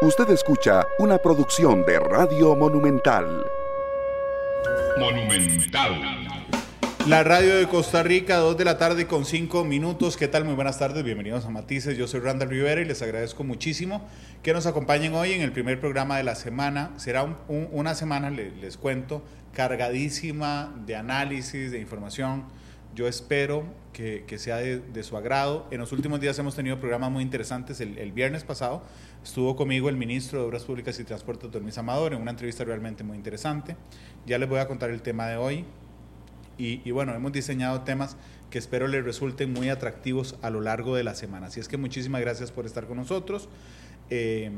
Usted escucha una producción de Radio Monumental. Monumental. La radio de Costa Rica, 2 de la tarde con 5 minutos. ¿Qué tal? Muy buenas tardes, bienvenidos a Matices. Yo soy Randall Rivera y les agradezco muchísimo que nos acompañen hoy en el primer programa de la semana. Será una semana, les, cuento, cargadísima de análisis, de información. Yo espero que, sea de, su agrado. En los últimos días hemos tenido programas muy interesantes. El, viernes pasado estuvo conmigo el ministro de Obras Públicas y Transportes, Don Luis Amador, en una entrevista realmente muy interesante. Ya les voy a contar el tema de hoy. Y, y, bueno, hemos diseñado temas que espero les resulten muy atractivos a lo largo de la semana. Así es que muchísimas gracias por estar con nosotros. Eh,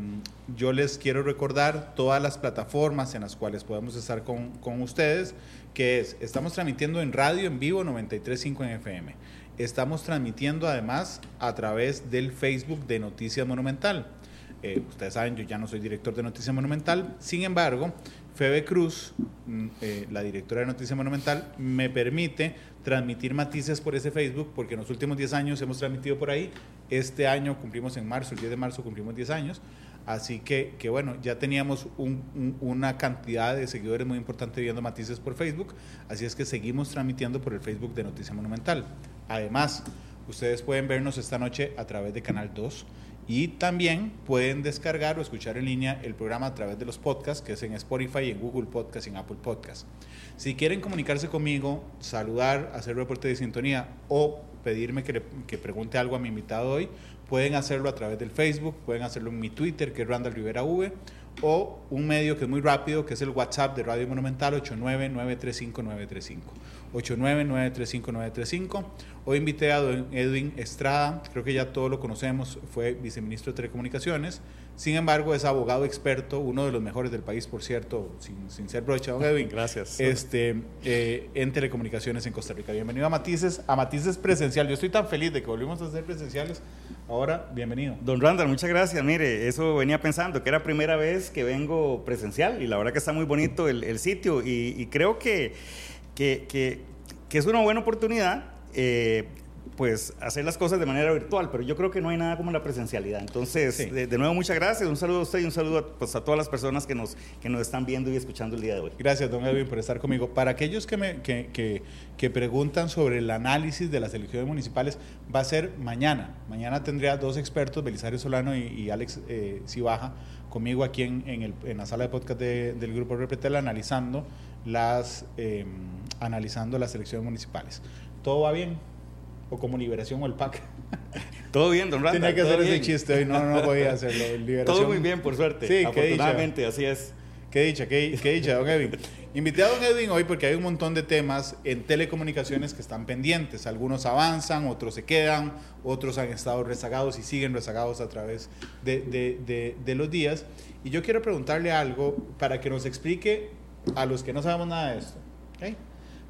yo les quiero recordar todas las plataformas en las cuales podemos estar con, con ustedes, que es, estamos transmitiendo en radio en vivo 93.5 en FM. Estamos transmitiendo además a través del Facebook de Noticias Monumental. Eh, ustedes saben, yo ya no soy director de Noticias Monumental, sin embargo, Febe Cruz, mm, eh, la directora de Noticias Monumental, me permite transmitir matices por ese Facebook, porque en los últimos 10 años hemos transmitido por ahí. Este año cumplimos en marzo, el 10 de marzo cumplimos 10 años. Así que, que bueno, ya teníamos una cantidad de seguidores muy importante viendo matices por Facebook. Así es que seguimos transmitiendo por el Facebook de Noticia Monumental. Además, ustedes pueden vernos esta noche a través de Canal 2 y también pueden descargar o escuchar en línea el programa a través de los podcasts, que es en Spotify, en Google Podcast y en Apple Podcast. Si quieren comunicarse conmigo, saludar, hacer reporte de sintonía o pedirme que, que pregunte algo a mi invitado hoy, pueden hacerlo a través del Facebook, pueden hacerlo en mi Twitter, que es Randall Rivera V, o un medio que es muy rápido, que es el WhatsApp de Radio Monumental, 89935 89935 Hoy invité a Edwin Estrada, creo que ya todos lo conocemos, fue viceministro de Telecomunicaciones. Sin embargo, es abogado experto, uno de los mejores del país, por cierto, sin, sin ser brocha, don Edwin. Gracias. Este, eh, en telecomunicaciones en Costa Rica. Bienvenido a Matices, a Matices Presencial. Yo estoy tan feliz de que volvimos a hacer presenciales. Ahora, bienvenido. Don Randall, muchas gracias. Mire, eso venía pensando, que era primera vez que vengo presencial y la verdad que está muy bonito el, sitio y, creo que, que, que, es una buena oportunidad. Eh, pues hacer las cosas de manera virtual, pero yo creo que no hay nada como la presencialidad. Entonces, de, nuevo, muchas gracias, un saludo a usted y un saludo a, pues, a todas las personas que nos, que nos están viendo y escuchando el día de hoy. Gracias, don Edwin, por estar conmigo. Para aquellos que, me, que, que, que preguntan sobre el análisis de las elecciones municipales, va a ser mañana. Mañana tendría dos expertos, Belisario Solano y, Alex eh, Cibaja, conmigo aquí en, en, el, en, la sala de podcast del Grupo Repretel, analizando las, em, analizando las elecciones municipales. ¿Todo va bien? o como Liberación o el PAC. Todo bien, don Randa. Tenía que hacer ese chiste hoy, no, no podía hacerlo. Liberación. Todo muy bien, por suerte. Sí, afortunadamente, así es. Qué dicha, qué, qué, dicha, don Edwin. Invité a don Edwin hoy porque hay un montón de temas en telecomunicaciones que están pendientes. Algunos avanzan, otros se quedan, otros han estado rezagados y siguen rezagados a través de, de, de, de los días. Y yo quiero preguntarle algo para que nos explique a los que no sabemos nada de esto. ¿okay?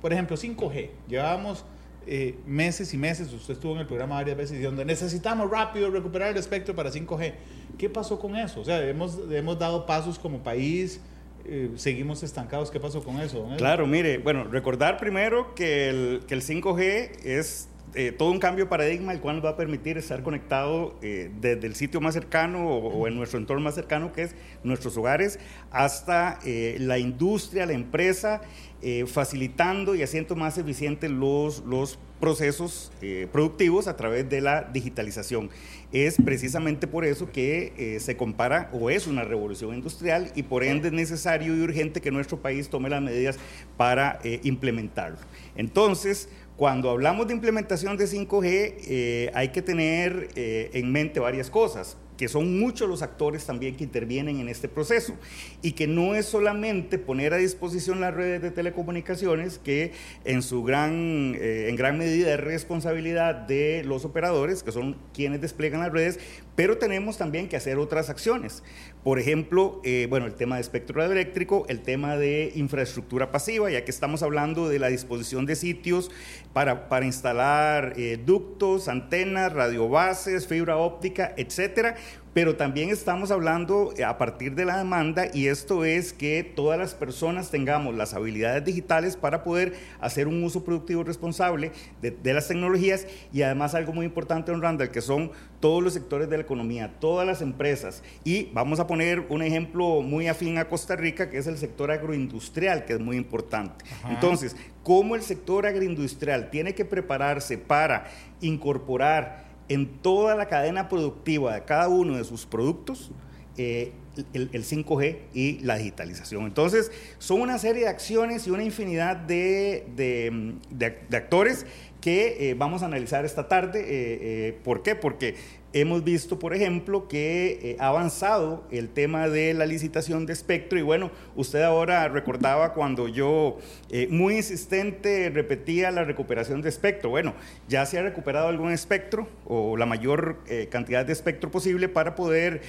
Por ejemplo, 5G. Llevábamos eh, meses y meses, usted estuvo en el programa varias veces diciendo, necesitamos rápido recuperar el espectro para 5G. ¿Qué pasó con eso? O sea, hemos, hemos dado pasos como país, eh, seguimos estancados. ¿Qué pasó con eso? Claro, mire, bueno, recordar primero que el, que el 5G es eh, todo un cambio de paradigma, el cual nos va a permitir estar conectado desde el sitio más cercano o, en nuestro entorno más cercano, que es nuestros hogares, hasta la industria, la empresa eh, facilitando y haciendo más eficientes los, los procesos eh, productivos a través de la digitalización. Es precisamente por eso que eh, se compara o es una revolución industrial y por ende es necesario y urgente que nuestro país tome las medidas para implementarlo. Entonces, cuando hablamos de implementación de 5G, hay que tener en mente varias cosas que son muchos los actores también que intervienen en este proceso y que no es solamente poner a disposición las redes de telecomunicaciones, que en su gran, eh, en gran medida es responsabilidad de los operadores, que son quienes despliegan las redes, pero tenemos también que hacer otras acciones. Por ejemplo, eh, bueno, el tema de espectro eléctrico, el tema de infraestructura pasiva, ya que estamos hablando de la disposición de sitios para, instalar eh, ductos, antenas, radiobases, fibra óptica, etcétera, pero también estamos hablando a partir de la demanda y esto es que todas las personas tengamos las habilidades digitales para poder hacer un uso productivo responsable de, las tecnologías y además algo muy importante en Randall, que son todos los sectores de la economía, todas las empresas. Y vamos a poner un ejemplo muy afín a Costa Rica, que es el sector agroindustrial, que es muy importante. Entonces, ¿cómo el sector agroindustrial tiene que prepararse para incorporar en toda la cadena productiva de cada uno de sus productos eh, el, 5G y la digitalización. Entonces, son una serie de acciones y una infinidad de, de, actores que eh, vamos a analizar esta tarde. Eh, ¿Por qué? Porque Hemos visto, por ejemplo, que eh, ha avanzado el tema de la licitación de espectro y bueno, usted ahora recordaba cuando yo eh, muy insistente repetía la recuperación de espectro. Bueno, ya se ha recuperado algún espectro o la mayor eh, cantidad de espectro posible para poder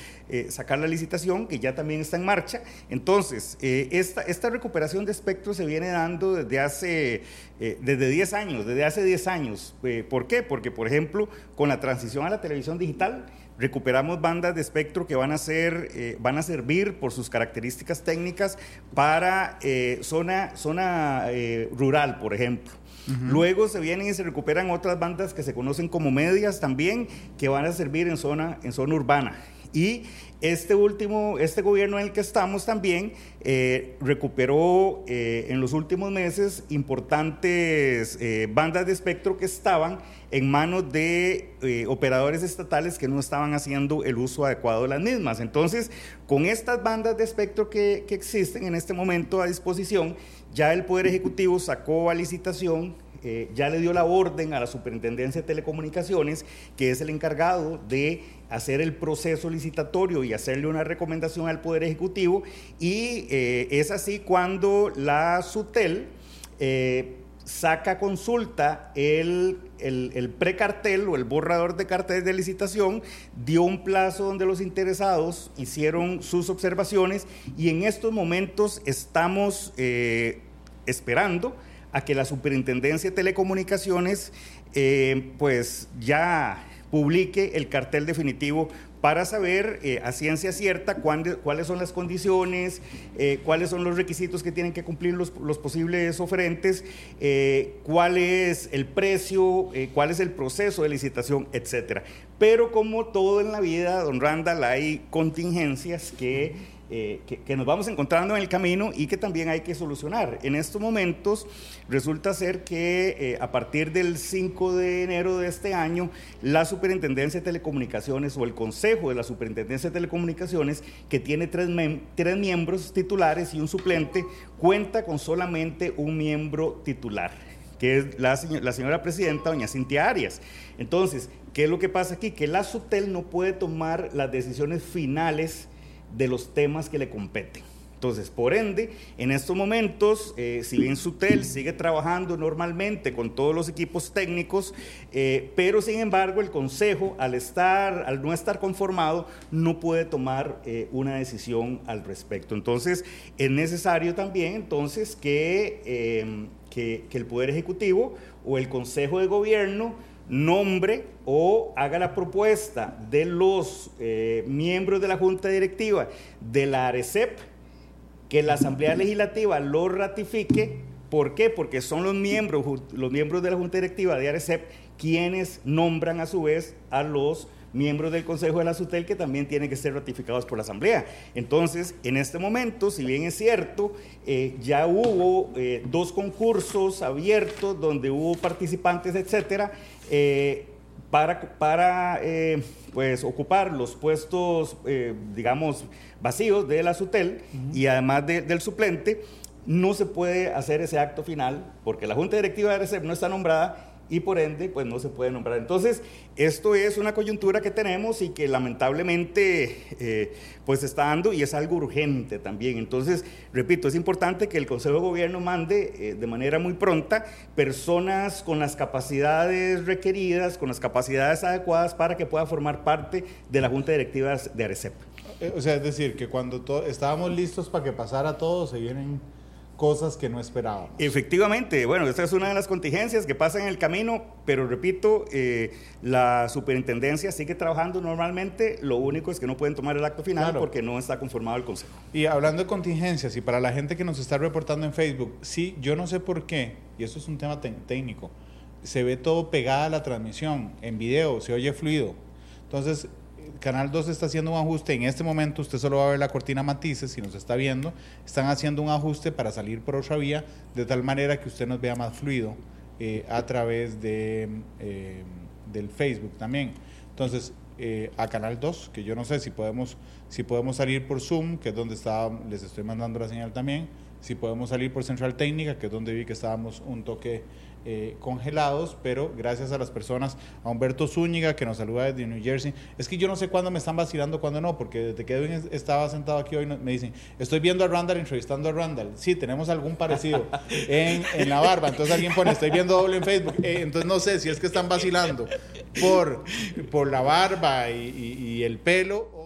sacar la licitación, que ya también está en marcha. Entonces, esta, esta recuperación de espectro se viene dando desde hace, desde 10 años, desde hace 10 años. ¿Por qué? Porque, por ejemplo, con la transición a la televisión digital, Recuperamos bandas de espectro que van a, ser, eh, van a servir por sus características técnicas para eh, zona, zona eh, rural, por ejemplo. Luego se vienen y se recuperan otras bandas que se conocen como medias también, que van a servir en zona, en zona urbana. Y este último, este gobierno en el que estamos también eh, recuperó eh, en los últimos meses importantes eh, bandas de espectro que estaban en manos de operadores estatales que no estaban haciendo el uso adecuado de las mismas. Entonces, con estas bandas de espectro que, que existen en este momento a disposición, ya el Poder Ejecutivo sacó a licitación ya le dio la orden a la Superintendencia de Telecomunicaciones, que es el encargado de hacer el proceso licitatorio y hacerle una recomendación al Poder Ejecutivo y eh, es así cuando la SUTEL eh, saca consulta el, el, precartel o el borrador de cartel de licitación, dio un plazo donde los interesados hicieron sus observaciones y en estos momentos estamos eh, esperando a que la Superintendencia de Telecomunicaciones pues ya publique el cartel definitivo para saber eh, a ciencia cierta cuáles son las condiciones, eh, cuáles son los requisitos que tienen que cumplir los, posibles oferentes, eh, cuál es el precio, cuál es el proceso de licitación, etcétera. Pero como todo en la vida, don Randall, hay contingencias que eh, que, nos vamos encontrando en el camino y que también hay que solucionar. En estos momentos resulta ser que eh, a partir del 5 de enero de este año, la Superintendencia de Telecomunicaciones o el Consejo de la Superintendencia de Telecomunicaciones, que tiene tres, tres miembros titulares y un suplente, cuenta con solamente un miembro titular que es la, la, señora presidenta, doña Cintia Arias. Entonces, ¿qué es lo que pasa aquí? Que la SUTEL no puede tomar las decisiones finales de los temas que le competen. Entonces, por ende, en estos momentos, eh, si bien Sutel sigue trabajando normalmente con todos los equipos técnicos, eh, pero sin embargo el Consejo, al, estar, al no estar conformado, no puede tomar eh, una decisión al respecto. Entonces, es necesario también entonces que, que, que el Poder Ejecutivo o el Consejo de Gobierno nombre o haga la propuesta de los eh, miembros de la Junta Directiva de la ARECEP, que la Asamblea Legislativa lo ratifique. ¿Por qué? Porque son los miembros, los miembros de la Junta Directiva de ARECEP quienes nombran a su vez a los miembros del Consejo de la SUTEL que también tienen que ser ratificados por la Asamblea. Entonces, en este momento, si bien es cierto, eh, ya hubo eh, dos concursos abiertos donde hubo participantes, etcétera, eh, para, para pues, ocupar los puestos, digamos, vacíos de la SUTEL y además del suplente, no se puede hacer ese acto final porque la Junta Directiva de RECEP no está nombrada y por ende pues no se puede nombrar. Entonces, esto es una coyuntura que tenemos y que lamentablemente eh, pues está dando y es algo urgente también. Entonces, repito, es importante que el Consejo de Gobierno mande eh, de manera muy pronta personas con las capacidades requeridas, con las capacidades adecuadas para que pueda formar parte de la Junta Directiva de ARECEP. Eh, o sea, es decir, que cuando estábamos listos para que pasara todo, se vienen cosas que no esperábamos. Efectivamente, bueno, esta es una de las contingencias que pasa en el camino, pero repito, eh, la superintendencia sigue trabajando normalmente, lo único es que no pueden tomar el acto final porque no está conformado el consejo. Y hablando de contingencias, y para la gente que nos está reportando en Facebook, sí, yo no sé por qué, y esto es un tema técnico, se ve todo pegada a la transmisión, en video, se oye fluido. Entonces, Canal 2 está haciendo un ajuste. En este momento usted solo va a ver la cortina matices si nos está viendo. Están haciendo un ajuste para salir por otra vía de tal manera que usted nos vea más fluido eh, a través de, eh, del Facebook también. Entonces, eh, a Canal 2, que yo no sé si podemos, si podemos salir por Zoom, que es donde está, les estoy mandando la señal también, si podemos salir por Central Técnica, que es donde vi que estábamos un toque eh, congelados, pero gracias a las personas, a Humberto Zúñiga que nos saluda desde New Jersey. Es que yo no sé cuándo me están vacilando, cuándo no, porque desde que Edwin estaba sentado aquí hoy me dicen, estoy viendo a Randall entrevistando a Randall. Sí, tenemos algún parecido en, en la barba. Entonces alguien pone, estoy viendo doble en Facebook. Eh, entonces no sé si es que están vacilando por, por la barba y el pelo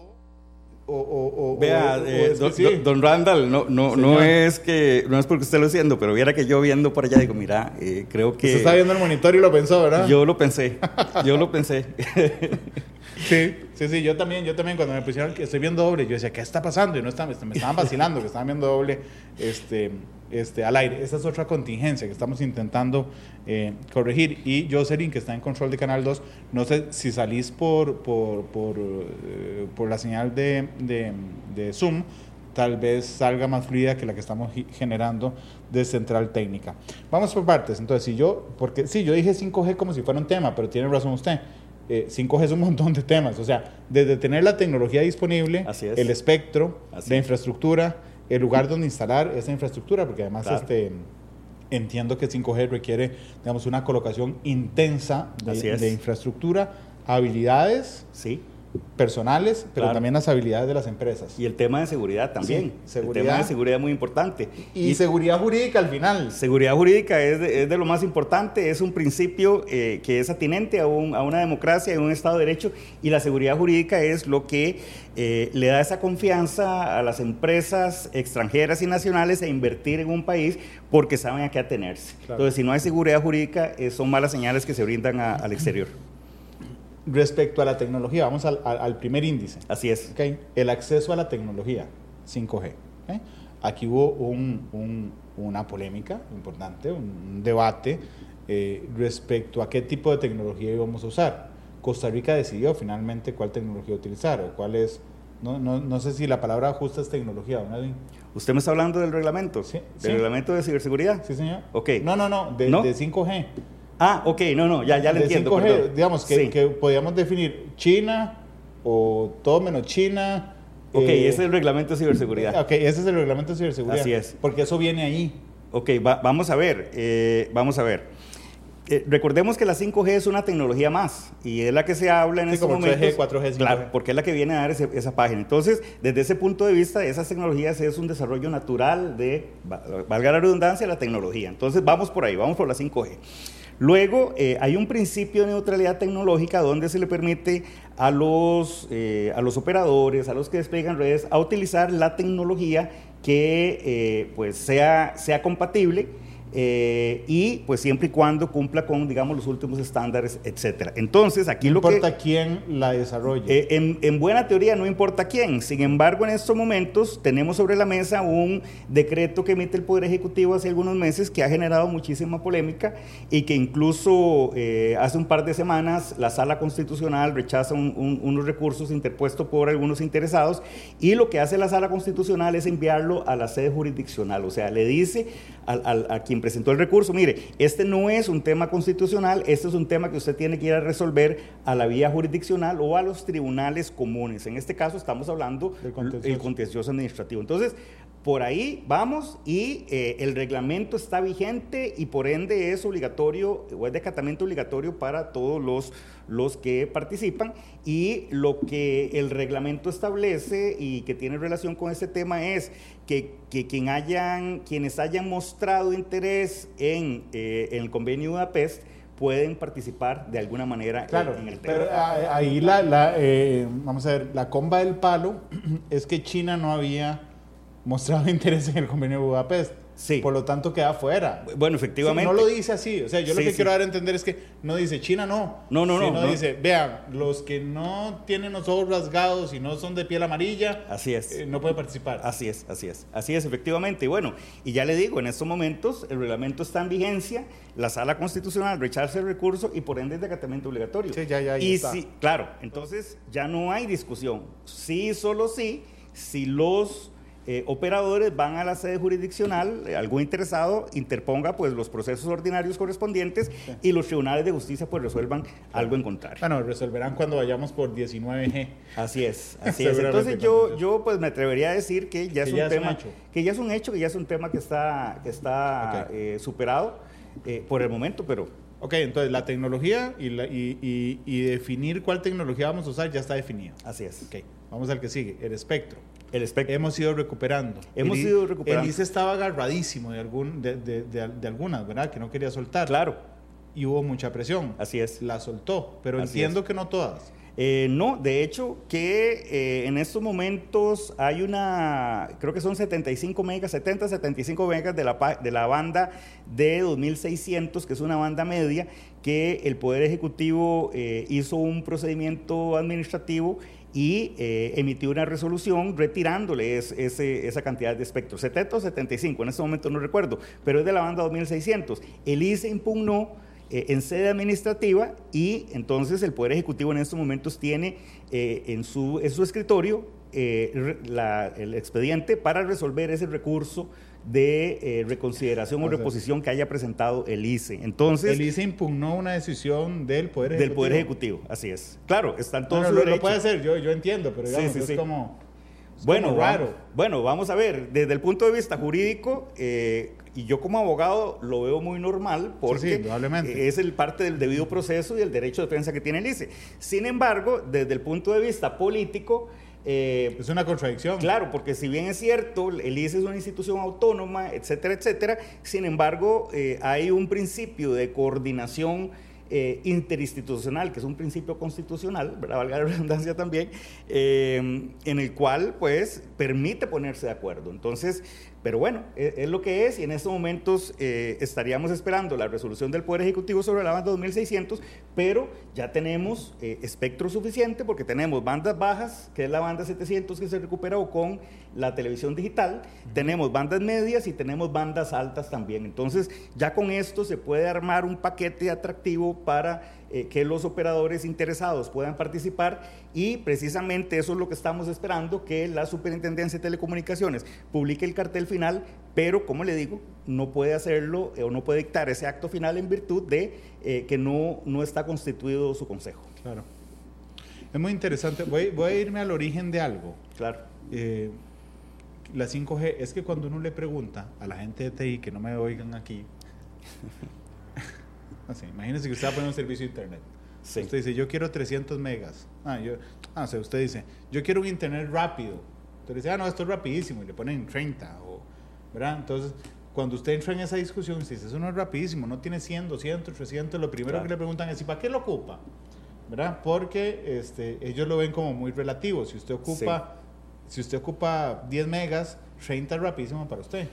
o, Vea, eh, don, Randall, no, no, no, es que, no es porque usted lo siendo, pero viera que yo viendo por allá digo, mira, eh, creo que... Usted está viendo el monitor y lo pensó, ¿verdad? Yo lo pensé, yo lo pensé. sí, sí, sí, yo también, yo también cuando me pusieron que estoy viendo doble, yo decía, ¿qué está pasando? Y no está, me estaban vacilando, que estaban viendo doble, este este, al aire. Esa es otra contingencia que estamos intentando eh, corregir. Y Jocelyn, que está en control de Canal 2, no sé si salís por, por, por, eh, por la señal de, de, Zoom, tal vez salga más fluida que la que estamos generando de Central Técnica. Vamos por partes. Entonces, si yo, porque sí, yo dije 5G como si fuera un tema, pero tiene razón usted. 5G eh, es un montón de temas, o sea, desde tener la tecnología disponible, el espectro, la infraestructura, el lugar donde instalar esa infraestructura, porque además este, entiendo que 5G requiere digamos, una colocación intensa de, de infraestructura, habilidades. Sí personales, pero también las habilidades de las empresas. Y el tema de seguridad también. seguridad. El tema de seguridad es muy importante. Y, seguridad jurídica al final. Seguridad jurídica es de, lo más importante, es un principio eh, que es atinente a, una democracia y a un Estado de Derecho, y la seguridad jurídica es lo que eh, le da esa confianza a las empresas extranjeras y nacionales a invertir en un país porque saben a qué atenerse. Entonces, si no hay seguridad jurídica, eh, son malas señales que se brindan al exterior. Respecto a la tecnología, vamos al, primer índice. Así es. Okay. El acceso a la tecnología, 5G. Aquí hubo una polémica importante, un debate eh, respecto a qué tipo de tecnología íbamos a usar. Costa Rica decidió finalmente cuál tecnología utilizar o cuál es, no, no, no sé si la palabra justa es tecnología, ¿no? ¿Usted me está hablando del reglamento? Sí. ¿Del reglamento de ciberseguridad? Sí, señor. Ok. No, no, no, de, ¿No? de 5G. Ah, ok, no, no, ya, ya le entiendo. digamos que, que, podríamos definir China o todo menos China. Ok, eh, ese es el reglamento de ciberseguridad. Ok, ese es el reglamento de ciberseguridad. Así es. Porque eso viene ahí. Ok, vamos a ver, eh, vamos a ver. Eh, recordemos que la 5G es una tecnología más y es la que se habla en sí, estos momentos. 3G, 4G, 5G. Claro, porque es la que viene a dar esa página. Entonces, desde ese punto de vista, esas tecnologías es un desarrollo natural de, valga la redundancia, la tecnología. Entonces, vamos por ahí, vamos por la 5G. Luego, eh, hay un principio de neutralidad tecnológica donde se le permite a los, eh, a los operadores, a los que despliegan redes, a utilizar la tecnología que eh, pues sea, sea compatible eh, y pues siempre y cuando cumpla con, digamos, los últimos estándares, etcétera. Entonces, aquí lo que... No importa quién la desarrolle. Eh, en, buena teoría no importa quién. Sin embargo, en estos momentos tenemos sobre la mesa un decreto que emite el Poder Ejecutivo hace algunos meses que ha generado muchísima polémica y que incluso eh, hace un par de semanas la Sala Constitucional rechaza unos recursos interpuestos por algunos interesados y lo que hace la Sala Constitucional es enviarlo a la sede jurisdiccional. O sea, le dice al, a quien presentó el recurso, mire, este no es un tema constitucional, este es un tema que usted tiene que ir a resolver a la vía jurisdiccional o a los tribunales comunes. En este caso estamos hablando del contencioso. administrativo. Entonces, por ahí vamos y eh, el reglamento está vigente y por ende es obligatorio o es de acatamiento obligatorio para todos los, los que participan y lo que el reglamento establece y que tiene relación con este tema es que, quien hayan, quienes hayan mostrado interés en, eh, el convenio de Budapest pueden participar de alguna manera en, el tema. Pero ah, ahí la, eh, vamos a ver, la comba del palo es que China no había mostrado interés en el convenio de Budapest. Sí. Por lo tanto, queda fuera. Bueno, efectivamente. no lo dice así. O sea, yo lo que quiero dar a entender es que no dice China no. No, no, no. no, dice, vean, los que no tienen los ojos rasgados y no son de piel amarilla. Así es. Eh, no pueden participar. Así es, así es. Así es, efectivamente. Y bueno, y ya le digo, en estos momentos el reglamento está en vigencia, la sala constitucional rechaza el recurso y por ende es de acatamiento obligatorio. Sí, ya, ya, y está. Sí, claro, entonces ya no hay discusión. Sí, solo sí, si los eh, operadores van a la sede jurisdiccional, eh, algún interesado interponga pues los procesos ordinarios correspondientes y los tribunales de justicia pues resuelvan algo en contrario. Bueno, resolverán cuando vayamos por 19G. Así es, así es. Entonces yo, yo pues me atrevería a decir que ya es un tema que ya es un hecho, que ya es un tema que está que está eh, superado por el momento, pero Ok, entonces la tecnología y, la, y, y, definir cuál tecnología vamos a usar ya está definido. Así es. Ok, vamos al que sigue, el espectro. El espectro. Hemos ido recuperando. Hemos ido recuperando. El ICE estaba agarradísimo de, algún, de, de, de, algunas, ¿verdad? Que no quería soltar. Claro. Y hubo mucha presión. Así es. La soltó, pero entiendo que no todas. Eh, no, de hecho que eh, en estos momentos hay una, creo que son 75 megas, 70, 75 megas de la, de la banda de 2600, que es una banda media, que el Poder Ejecutivo eh, hizo un procedimiento administrativo y eh, emitió una resolución retirándole esa cantidad de espectro. 70 o 75, en este momento no recuerdo, pero es de la banda 2600. El ICE impugnó eh, en sede administrativa y entonces el Poder Ejecutivo en estos momentos tiene eh, en, su, en su escritorio el expediente para resolver ese recurso de eh, reconsideración o, reposición que haya presentado el ICE. Entonces, el ICE impugnó una decisión del Poder Ejecutivo. Del Poder Ejecutivo, así es. Claro, están todos no, lo, puede hacer, yo, yo entiendo, pero digamos, es como... bueno, raro. bueno, vamos a ver, desde el punto de vista jurídico, eh, y yo como abogado lo veo muy normal porque es el parte del debido proceso y el derecho de defensa que tiene el ICE. Sin embargo, desde el punto de vista político, eh, es una contradicción. Claro, porque si bien es cierto, el ICE es una institución autónoma, etcétera, etcétera, sin embargo, eh, hay un principio de coordinación eh, interinstitucional, que es un principio constitucional, ¿verdad? valga la redundancia también, en el cual pues permite ponerse de acuerdo. Entonces, pero bueno, e, es, lo que es y en estos momentos eh, estaríamos esperando la resolución del Poder Ejecutivo sobre la banda 2600, pero ya tenemos eh, espectro suficiente porque tenemos bandas bajas, que es la banda 700 que se recuperó con la televisión digital, tenemos bandas medias y tenemos bandas altas también. Entonces ya con esto se puede armar un paquete atractivo para eh, que los operadores interesados puedan participar y precisamente eso es lo que estamos esperando, que la Superintendencia de Telecomunicaciones publique el cartel final, pero como le digo, no puede hacerlo eh, o no puede dictar ese acto final en virtud de eh, que no, no está constituido su consejo. Claro. Es muy interesante. Voy, voy a irme al origen de algo. Claro. la 5G es que cuando uno le pregunta a la gente de TI, que no me oigan aquí, Así, imagínese que usted va a poner un servicio de internet. Usted dice, yo quiero 300 megas. Ah, yo, ah, o sea, usted dice, yo quiero un internet rápido. Usted dice, ah, no, esto es rapidísimo. Y le ponen 30. O, ¿verdad? Entonces, cuando usted entra en esa discusión, usted dice, eso no es rapidísimo, no tiene 100, 200, 300. Lo primero que le preguntan es, ¿y para qué lo ocupa? ¿Verdad? Porque este, ellos lo ven como muy relativo. Si usted ocupa, si usted ocupa 10 megas, 30 es rapidísimo para usted.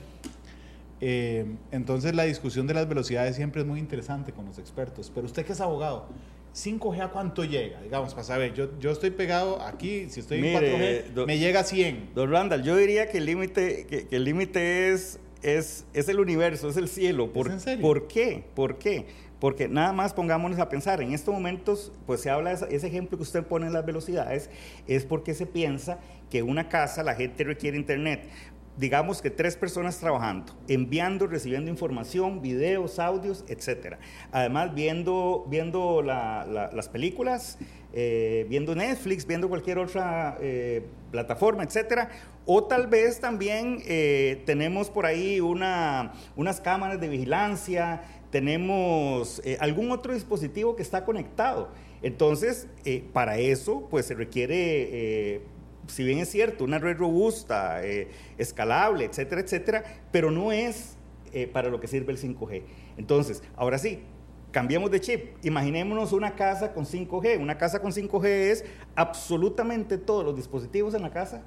Eh, entonces la discusión de las velocidades siempre es muy interesante con los expertos. Pero usted que es abogado, 5G a cuánto llega, digamos, para saber, yo, yo estoy pegado aquí, si estoy en 4G, me llega a 100. Don Randall, yo diría que el límite que, el límite es, es, es el universo, es el cielo. ¿Por, en serio? ¿Por qué? ¿Por qué? Porque nada más pongámonos a pensar, en estos momentos, pues se habla, de ese ejemplo que usted pone en las velocidades, es porque se piensa que una casa, la gente requiere internet digamos que tres personas trabajando, enviando, recibiendo información, videos, audios, etc. Además, viendo, viendo las películas, eh, viendo Netflix, viendo cualquier otra eh, plataforma, etc. O tal vez también eh, tenemos por ahí una, unas cámaras de vigilancia, tenemos algún otro dispositivo que está conectado. Entonces, para eso, pues se requiere si bien es cierto, una red robusta, eh, escalable, etcétera, etcétera, pero no es eh, para lo que sirve el 5G. Entonces, ahora sí, cambiemos de chip. Imaginémonos una casa con 5G. Una casa con 5G es absolutamente todos los dispositivos en la casa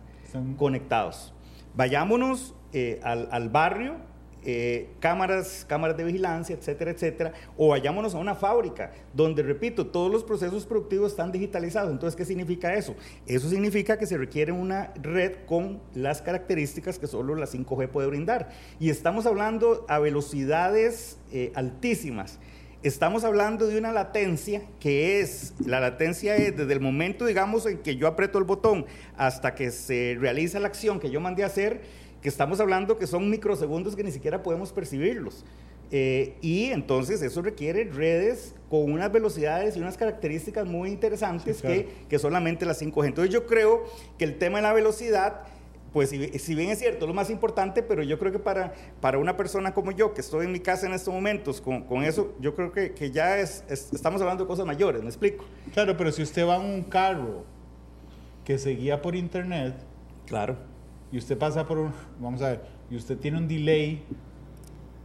conectados. Vayámonos eh, al, barrio eh, cámaras, cámaras de vigilancia, etcétera, etcétera, o vayámonos a una fábrica donde, repito, todos los procesos productivos están digitalizados. Entonces, ¿qué significa eso? Eso significa que se requiere una red con las características que solo la 5G puede brindar. Y estamos hablando a velocidades eh, altísimas. Estamos hablando de una latencia que es, la latencia es desde el momento, digamos, en que yo aprieto el botón hasta que se realiza la acción que yo mandé a hacer, que estamos hablando que son microsegundos que ni siquiera podemos percibirlos. Eh, y entonces eso requiere redes con unas velocidades y unas características muy interesantes que, que, solamente las 5G. Entonces yo creo que el tema de la velocidad, pues si, bien es cierto, es lo más importante, pero yo creo que para, para una persona como yo, que estoy en mi casa en estos momentos, con, con eso, yo creo que, que ya es, estamos hablando de cosas mayores, ¿me explico? Claro, pero si usted va en un carro que se guía por internet, claro y usted pasa por un, vamos a ver, y usted tiene un delay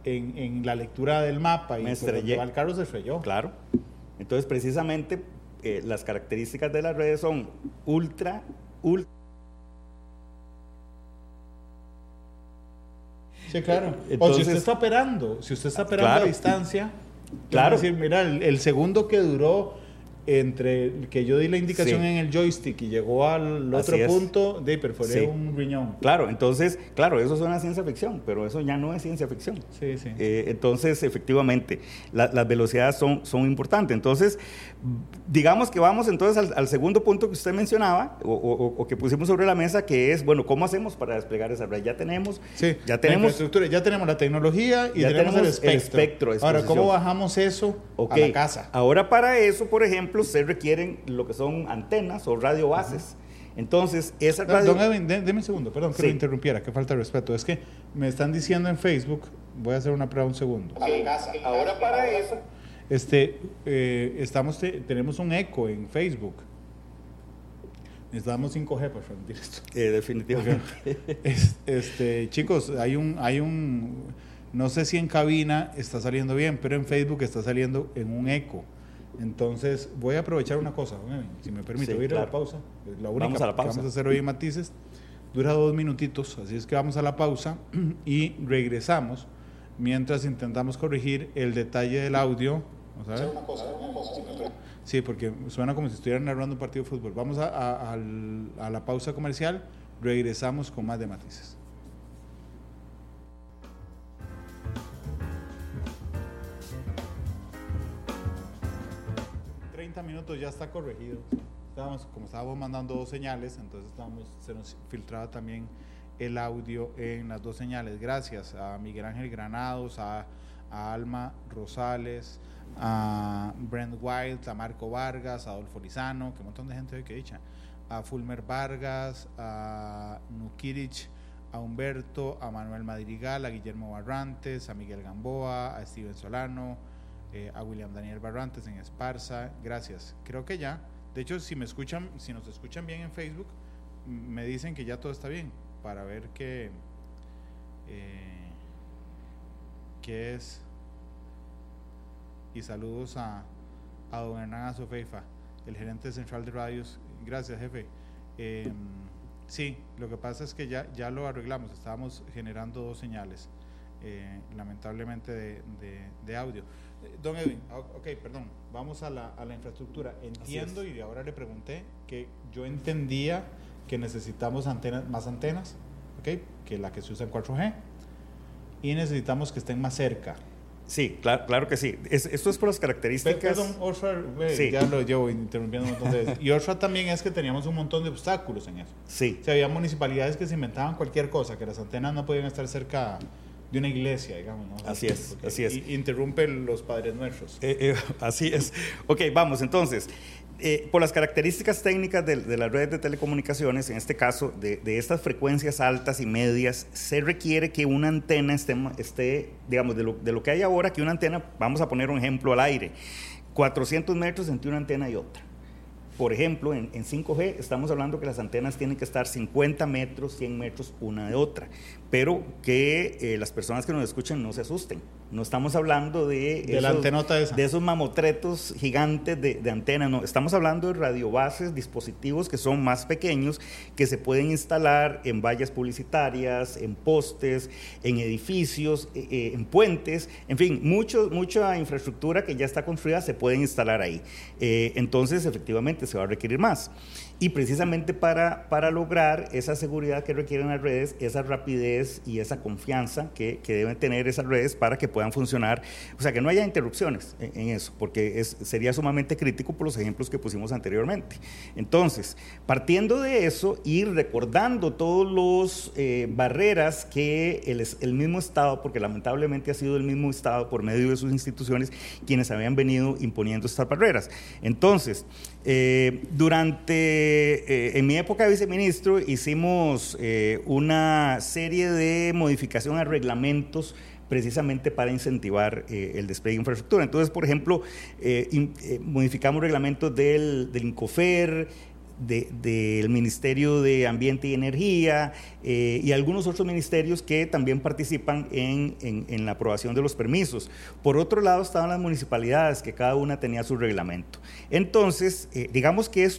en, en la lectura del mapa y Me estrellé. el carro se estrelló. Claro. Entonces, precisamente, eh, las características de las redes son ultra, ultra. Sí, claro. Entonces, o si usted está operando, si usted está operando a distancia, claro. Decir, mira, el, el segundo que duró entre que yo di la indicación en el joystick y llegó al otro punto, de perforé un riñón. Claro, entonces, claro, eso es una ciencia ficción, pero eso ya no es ciencia ficción. Sí, sí. Eh, entonces, efectivamente, las velocidades son, son importantes. Entonces, digamos que vamos entonces al, segundo punto que usted mencionaba, o, que pusimos sobre la mesa, que es, bueno, ¿cómo hacemos para desplegar esa red? Ya tenemos, ya tenemos, la ya tenemos la tecnología y ya tenemos, el espectro. Ahora, ¿cómo bajamos eso a la casa? Ahora, para eso, por ejemplo, se requieren lo que son antenas o radiobases. Entonces, esa radio... Don Edwin, déme un segundo, perdón que lo interrumpiera, que falta de respeto. Es que me están diciendo en Facebook, voy a hacer una prueba un segundo. Ahora para eso... Este, eh, estamos tenemos un eco en Facebook. Necesitamos 5G para transmitir esto. Eh, definitivamente. este, chicos, hay un, hay un, no sé si en cabina está saliendo bien, pero en Facebook está saliendo en un eco. Entonces, voy a aprovechar una cosa, si me permite, voy a ir a la pausa. La única vamos a la pausa. que vamos a hacer hoy en Matices dura dos minutitos, así es que vamos a la pausa y regresamos mientras intentamos corregir el detalle del audio. Vamos a ver. Una cosa, una cosa, sí, porque suena como si estuvieran narrando un partido de fútbol. Vamos a, a la pausa comercial, regresamos con más de Matices. Minutos ya está corregido. Estábamos, como estábamos mandando dos señales, entonces estábamos, se nos filtraba también el audio en las dos señales. Gracias a Miguel Ángel Granados, a, Alma Rosales, a Brent Wild, a Marco Vargas, a Adolfo Lizano, que un montón de gente hoy que dicha, a Fulmer Vargas, a Nukirich, a Humberto, a Manuel Madrigal, a Guillermo Barrantes, a Miguel Gamboa, a Steven Solano, eh, a William Daniel Barrantes en Esparza, gracias. Creo que ya, de hecho, si me escuchan, si nos escuchan bien en Facebook, me dicen que ya todo está bien, para ver qué, eh, qué es. Y saludos a, a don Hernán Azofeifa, el gerente central de radios. Gracias, jefe. Em, sí, lo que pasa es que ya, ya lo arreglamos, estábamos generando dos señales, eh, lamentablemente de, de audio. Don Edwin, ah, ok, perdón, vamos a la, a la infraestructura. Entiendo y ahora le pregunté que yo entendía que necesitamos antenas, más antenas, ok, que la que se usa en 4G, y necesitamos que estén más cerca. Sí, claro, claro que sí. esto es por las características. Perdón, Oshra, ya lo llevo interrumpiendo un montón de veces. Y Oshra también es que teníamos un montón de obstáculos en eso. Sí. O sea, había municipalidades que se inventaban cualquier cosa, que las antenas no podían estar cerca de una iglesia, digamos. ¿no? Así es, así es. Interrumpe los padres nuestros. Eh, eh, así es. Ok, vamos, entonces, eh, por las características técnicas de, de, las redes de telecomunicaciones, en este caso, de, de, estas frecuencias altas y medias, se requiere que una antena esté, esté digamos, de lo, de lo que hay ahora, que una antena, vamos a poner un ejemplo al aire, 400 metros entre una antena y otra. Por ejemplo, en, 5G estamos hablando que las antenas tienen que estar 50 metros, 100 metros una de otra, pero que eh, las personas que nos escuchen no se asusten. No estamos hablando de, de, la antenota esa. de esos mamotretos gigantes de, de antenas, no, estamos hablando de radiobases, dispositivos que son más pequeños, que se pueden instalar en vallas publicitarias, en postes, en edificios, eh, eh, en puentes, en fin, mucho, mucha infraestructura que ya está construida se puede instalar ahí. Eh, entonces, efectivamente, se va a requerir más. Y precisamente para, para lograr esa seguridad que requieren las redes, esa rapidez y esa confianza que, que deben tener esas redes para que puedan funcionar, o sea, que no haya interrupciones en, eso, porque es, sería sumamente crítico por los ejemplos que pusimos anteriormente. Entonces, partiendo de eso y recordando todos los eh, barreras que el, el mismo Estado, porque lamentablemente ha sido el mismo Estado por medio de sus instituciones quienes habían venido imponiendo estas barreras. Entonces, eh, durante, eh, en mi época de viceministro, hicimos eh, una serie de modificación a reglamentos precisamente para incentivar el despliegue de infraestructura. Entonces, por ejemplo, modificamos reglamentos del, del INCOFER, del de, Ministerio de Ambiente y Energía eh, y algunos otros ministerios que también participan en, la aprobación de los permisos. Por otro lado estaban las municipalidades, que cada una tenía su reglamento. Entonces, eh, digamos que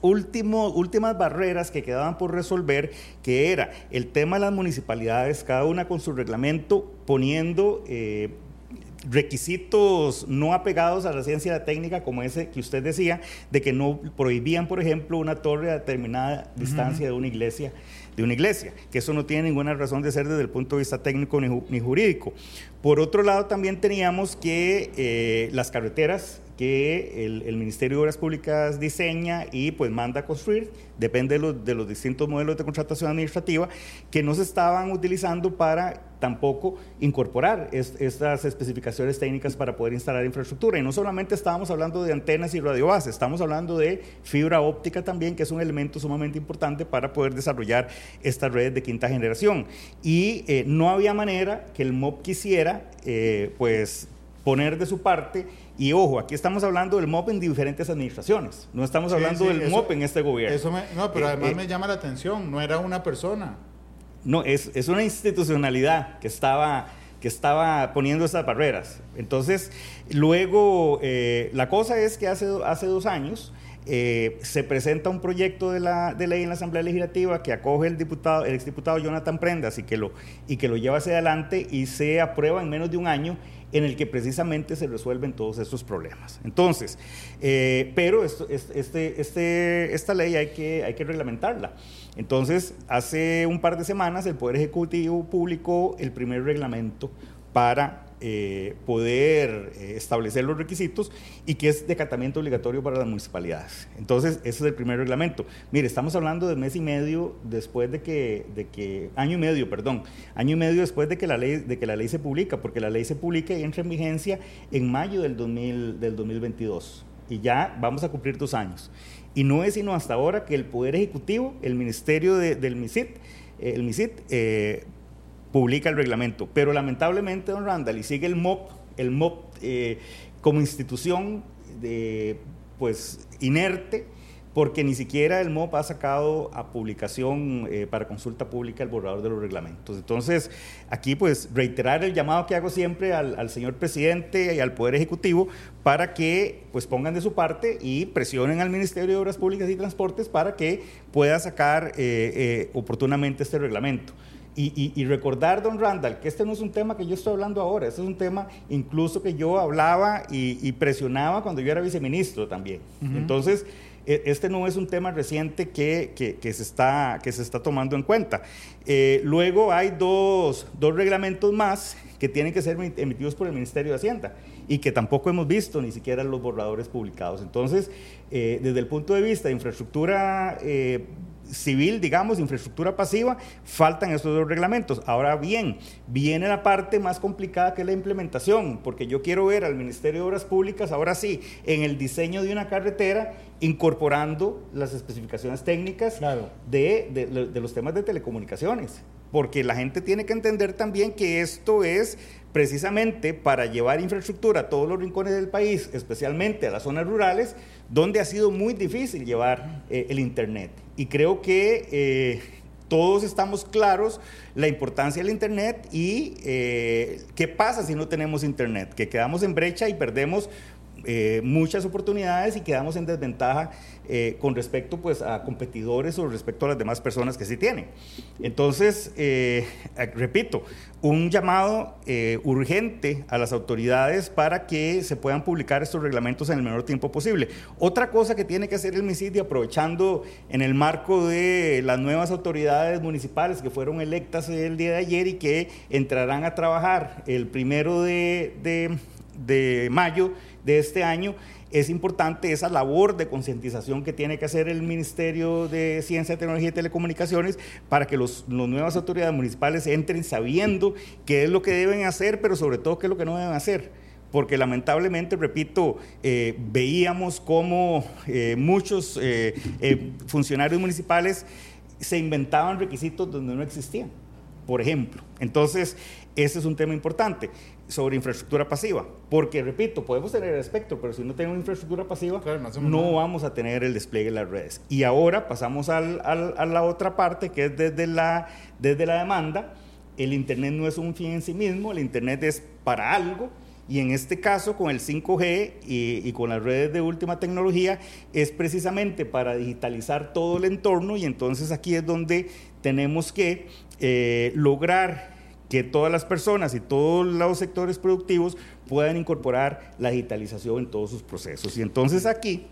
últimos, últimas barreras que quedaban por resolver, que era el tema de las municipalidades, cada una con su reglamento, poniendo... Eh, requisitos no apegados a la ciencia técnica, como ese que usted decía, de que no prohibían, por ejemplo, una torre a determinada distancia uh -huh. de una iglesia, de una iglesia, que eso no tiene ninguna razón de ser desde el punto de vista técnico ni, ni jurídico. Por otro lado, también teníamos que eh, las carreteras que el, Ministerio de Obras Públicas diseña y pues manda a construir, depende de los, de los distintos modelos de contratación administrativa, que no se estaban utilizando para tampoco incorporar es, estas especificaciones técnicas para poder instalar infraestructura. Y no solamente estábamos hablando de antenas y radiobases, estamos hablando de fibra óptica también, que es un elemento sumamente importante para poder desarrollar estas redes de quinta generación. Y eh, no había manera que el MOB quisiera, eh, pues, poner de su parte y ojo, aquí estamos hablando del MOP en diferentes administraciones, no estamos hablando sí, del eso, MOP en este gobierno. Eso me, no, pero además eh, me llama la atención, no era una persona. No, es, es una institucionalidad que estaba, que estaba poniendo estas barreras. Entonces, luego, eh, la cosa es que hace, hace dos años eh, se presenta un proyecto de, la, de ley en la Asamblea Legislativa que acoge el diputado, el exdiputado Jonathan Prendas y que, lo, y que lo lleva hacia adelante y se aprueba en menos de un año en el que precisamente se resuelven todos estos problemas. Entonces, eh, pero este, este, esta ley hay que reglamentarla. Entonces, hace un par de semanas el Poder Ejecutivo publicó el primer reglamento para eh, poder eh, establecer los requisitos y que es decatamiento obligatorio para las municipalidades. Entonces, ese es el primer reglamento. Mire, estamos hablando de mes y medio después de que, de que, año y medio, perdón, año y medio después de que la ley, de que la ley se publica, porque la ley se publica y entra en vigencia en mayo del, 2000, del 2022 y ya vamos a cumplir dos años. Y no es sino hasta ahora que el Poder Ejecutivo, el Ministerio de, del MISIT, el MISIT, eh, publica el reglamento. Pero lamentablemente, don Randall, y sigue el MOP, el MOP eh, como institución pues, inerte, porque ni siquiera el MOP ha sacado a publicación eh, para consulta pública el borrador de los reglamentos. Entonces, aquí pues reiterar el llamado que hago siempre al, señor presidente y al Poder Ejecutivo para que pues pongan de su parte y presionen al Ministerio de Obras Públicas y Transportes para que pueda sacar eh, oportunamente este reglamento. Y, y, y, recordar, don Randall, que este no es un tema que yo estoy hablando ahora, este es un tema incluso que yo hablaba y, y presionaba cuando yo era viceministro también. Uh -huh. Entonces, este no es un tema reciente que, que, que, se, está, que se está tomando en cuenta. Eh, luego hay dos, dos reglamentos más que tienen que ser emitidos por el Ministerio de Hacienda y que tampoco hemos visto ni siquiera los borradores publicados. Entonces, eh, desde el punto de vista de infraestructura eh, civil, digamos, infraestructura pasiva, faltan estos dos reglamentos. Ahora bien, viene la parte más complicada que es la implementación, porque yo quiero ver al Ministerio de Obras Públicas, ahora sí, en el diseño de una carretera, incorporando las especificaciones técnicas claro. de, de, de los temas de telecomunicaciones, porque la gente tiene que entender también que esto es precisamente para llevar infraestructura a todos los rincones del país, especialmente a las zonas rurales, donde ha sido muy difícil llevar eh, el Internet. Y creo que eh, todos estamos claros la importancia del Internet y eh, qué pasa si no tenemos Internet, que quedamos en brecha y perdemos eh, muchas oportunidades y quedamos en desventaja eh, con respecto pues, a competidores o respecto a las demás personas que sí tienen. Entonces, eh, repito, un llamado urgente a las autoridades para que se puedan publicar estos reglamentos en el menor tiempo posible. Otra cosa que tiene que hacer el MISID, aprovechando en el marco de las nuevas autoridades municipales que fueron electas el día de ayer y que entrarán a trabajar el primero de, de mayo, de este año, es importante esa labor de concientización que tiene que hacer el Ministerio de Ciencia, Tecnología y Telecomunicaciones para que las nuevas autoridades municipales entren sabiendo qué es lo que deben hacer, pero sobre todo qué es lo que no deben hacer porque lamentablemente, repito, eh, veíamos cómo eh, muchos eh, funcionarios municipales se inventaban requisitos donde no existían, por ejemplo. Entonces, ese es un tema importante sobre infraestructura pasiva. Porque, repito, podemos tener el espectro, pero si no tenemos infraestructura pasiva, no, vamos a tener el despliegue de las redes. Y ahora pasamos al, a la otra parte, que es desde la, desde la demanda. El Internet no es un fin en sí mismo, el Internet es para algo. Y en este caso, con el 5G y, con las redes de última tecnología, es precisamente para digitalizar todo el entorno y entonces aquí es donde tenemos que eh, lograr que todas las personas y todos los sectores productivos puedan incorporar la digitalización en todos sus procesos. Y entonces aquí,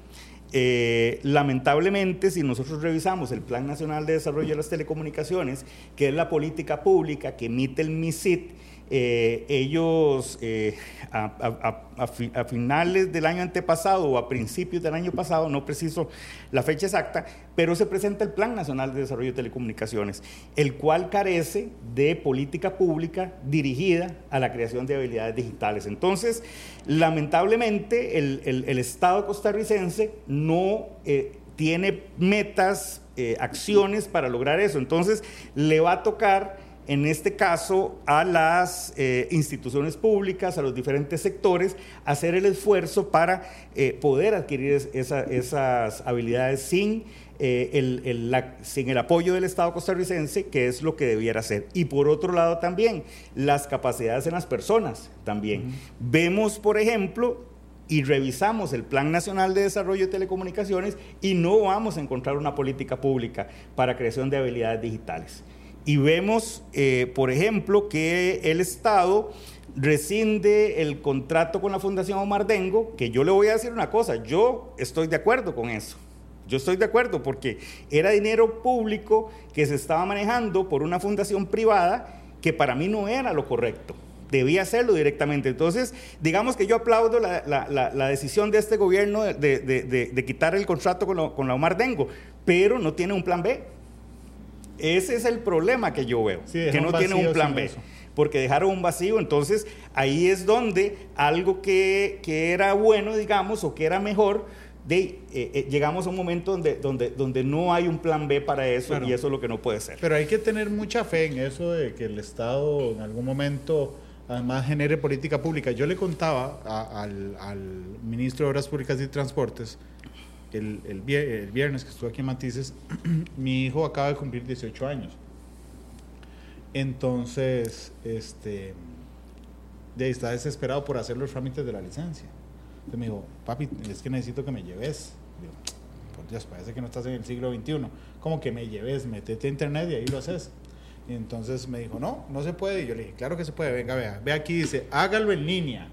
eh, lamentablemente, si nosotros revisamos el Plan Nacional de Desarrollo de las Telecomunicaciones, que es la política pública que emite el MISIT, eh, ellos eh, a, finales del año antepasado o a principios del año pasado, no preciso la fecha exacta, pero se presenta el Plan Nacional de Desarrollo de Telecomunicaciones, el cual carece de política pública dirigida a la creación de habilidades digitales. Entonces, lamentablemente, el, Estado costarricense no eh, tiene metas, acciones para lograr eso. Entonces, le va a tocar en este caso a las eh, instituciones públicas, a los diferentes sectores, hacer el esfuerzo para eh, poder adquirir esas habilidades sin, eh, el, sin el apoyo del Estado costarricense, que es lo que debiera hacer. Y por otro lado también, las capacidades en las personas también. Vemos, por ejemplo, y revisamos el Plan Nacional de Desarrollo de Telecomunicaciones y no vamos a encontrar una política pública para creación de habilidades digitales. Y vemos, eh, por ejemplo, que el Estado rescinde el contrato con la Fundación Omar Dengo, que yo le voy a decir una cosa, yo estoy de acuerdo con eso. Yo estoy de acuerdo porque era dinero público que se estaba manejando por una fundación privada que para mí no era lo correcto. Debía hacerlo directamente. Entonces, digamos que yo aplaudo la, decisión de este gobierno de, quitar el contrato con, con la Omar Dengo, pero no tiene un plan B. Ese es el problema que yo veo, que no tiene un plan B. Porque dejaron un vacío, entonces ahí es donde algo que, era bueno, digamos, o que era mejor, de, eh, eh, llegamos a un momento donde, donde, donde no hay un plan B para eso y eso es lo que no puede ser. Pero hay que tener mucha fe en eso de que el Estado en algún momento además genere política pública. Yo le contaba al, al, ministro de Obras Públicas y Transportes el, el, viernes que estuve aquí en Matices, mi hijo acaba de cumplir 18 años. Entonces, este, de está desesperado por hacer los trámites de la licencia. Entonces me dijo, papi, es que necesito que me lleves. Digo, por Dios, parece que no estás en el siglo XXI. Como que me lleves, metete a internet y ahí lo haces. Y entonces me dijo, no, no se puede. Y yo le dije, claro que se puede, venga, vea. Ve aquí, dice, hágalo en línea.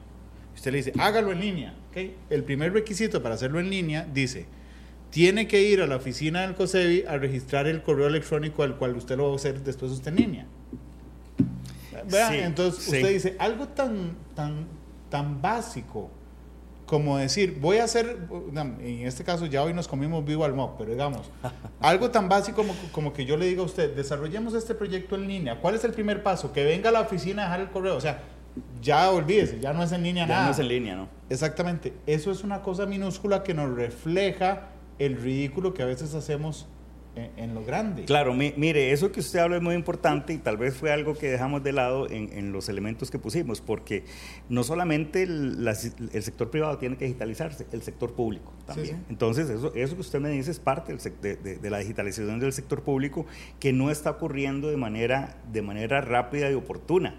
Usted le dice, hágalo en línea. El primer requisito para hacerlo en línea dice, tiene que ir a la oficina del COSEBI a registrar el correo electrónico al cual usted lo va a hacer después usted en línea. Entonces usted dice, algo tan, tan, tan básico como decir, voy a hacer, en este caso ya hoy nos comimos vivo al mock, pero digamos, algo tan básico como, como, que yo le diga a usted, desarrollemos este proyecto en línea, ¿cuál es el primer paso? Que venga a la oficina a dejar el correo, o sea, ya olvídese, ya no es en línea ya nada. no es en línea, ¿no? Exactamente. Eso es una cosa minúscula que nos refleja el ridículo que a veces hacemos en, lo grande. Claro, mire, eso que usted habla es muy importante y tal vez fue algo que dejamos de lado en, los elementos que pusimos, porque no solamente el, sector privado tiene que digitalizarse, el sector público también. Entonces, eso, eso que usted me dice es parte de, de, la digitalización del sector público que no está ocurriendo de manera, de manera rápida y oportuna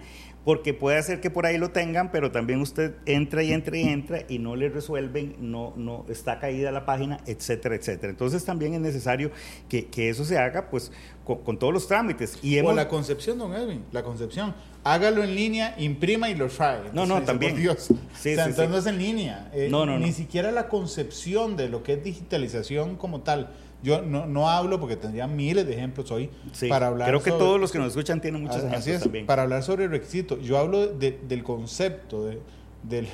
porque puede ser que por ahí lo tengan, pero también usted entra y entra y entra y no le resuelven, no, no está caída la página, etcétera, etcétera. Entonces también es necesario que, que eso se haga pues con, todos los trámites. Y O la concepción, don Edwin, la concepción. Hágalo en línea, imprima y lo trae. no, no, también. Dios. Sí, entonces no es en línea. Eh, no, no, ni siquiera la concepción de lo que es digitalización como tal yo no, no hablo porque tendría miles de ejemplos hoy para hablar. Creo que todos los que nos escuchan tienen muchos ejemplos así es, también. Para hablar sobre el requisito, yo hablo del concepto, de,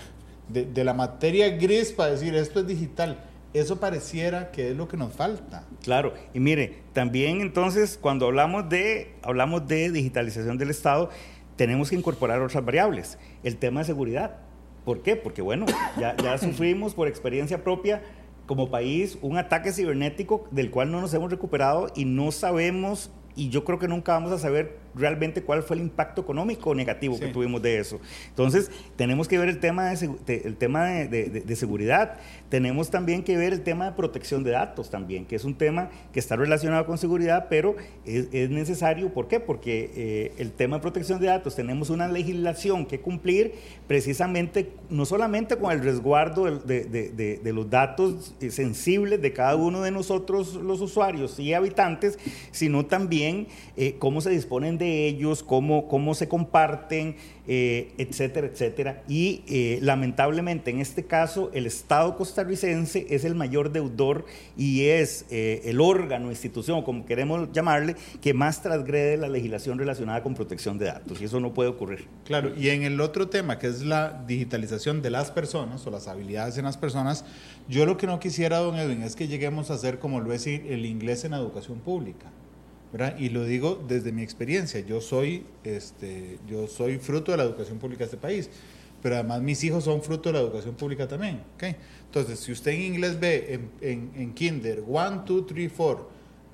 de, la materia gris para decir esto es digital. Eso pareciera que es lo que nos falta. Claro, y mire, también entonces cuando hablamos de, hablamos de digitalización del Estado, tenemos que incorporar otras variables. El tema de seguridad. ¿Por qué? Porque bueno, ya, ya sufrimos por experiencia propia como país un ataque cibernético del cual no nos hemos recuperado y no sabemos y yo creo que nunca vamos a saber realmente cuál fue el impacto económico negativo que tuvimos de eso. Entonces, tenemos que ver el tema, de, el tema de, seguridad, tenemos también que ver el tema de protección de datos también, que es un tema que está relacionado con seguridad, pero es, necesario, ¿por qué? Porque eh, el tema de protección de datos, tenemos una legislación que cumplir precisamente, no solamente con el resguardo de, los datos sensibles de cada uno de nosotros los usuarios y habitantes, sino también eh, cómo se disponen de ellos, cómo, cómo se comparten, eh, etcétera, etcétera. Y eh, lamentablemente en este caso el Estado costarricense es el mayor deudor y es eh, el órgano, institución, como queremos llamarle, que más transgrede la legislación relacionada con protección de datos. Y eso no puede ocurrir. Claro, y en el otro tema, que es la digitalización de las personas o las habilidades en las personas, yo lo que no quisiera, don Edwin, es que lleguemos a hacer como lo es el inglés en educación pública. Y lo digo desde mi experiencia. Yo soy, este, yo soy fruto de la educación pública de este país, pero además mis hijos son fruto de la educación pública también. ¿okay? Entonces, si usted en inglés ve en, en, Kinder 1, 2, 3, 4,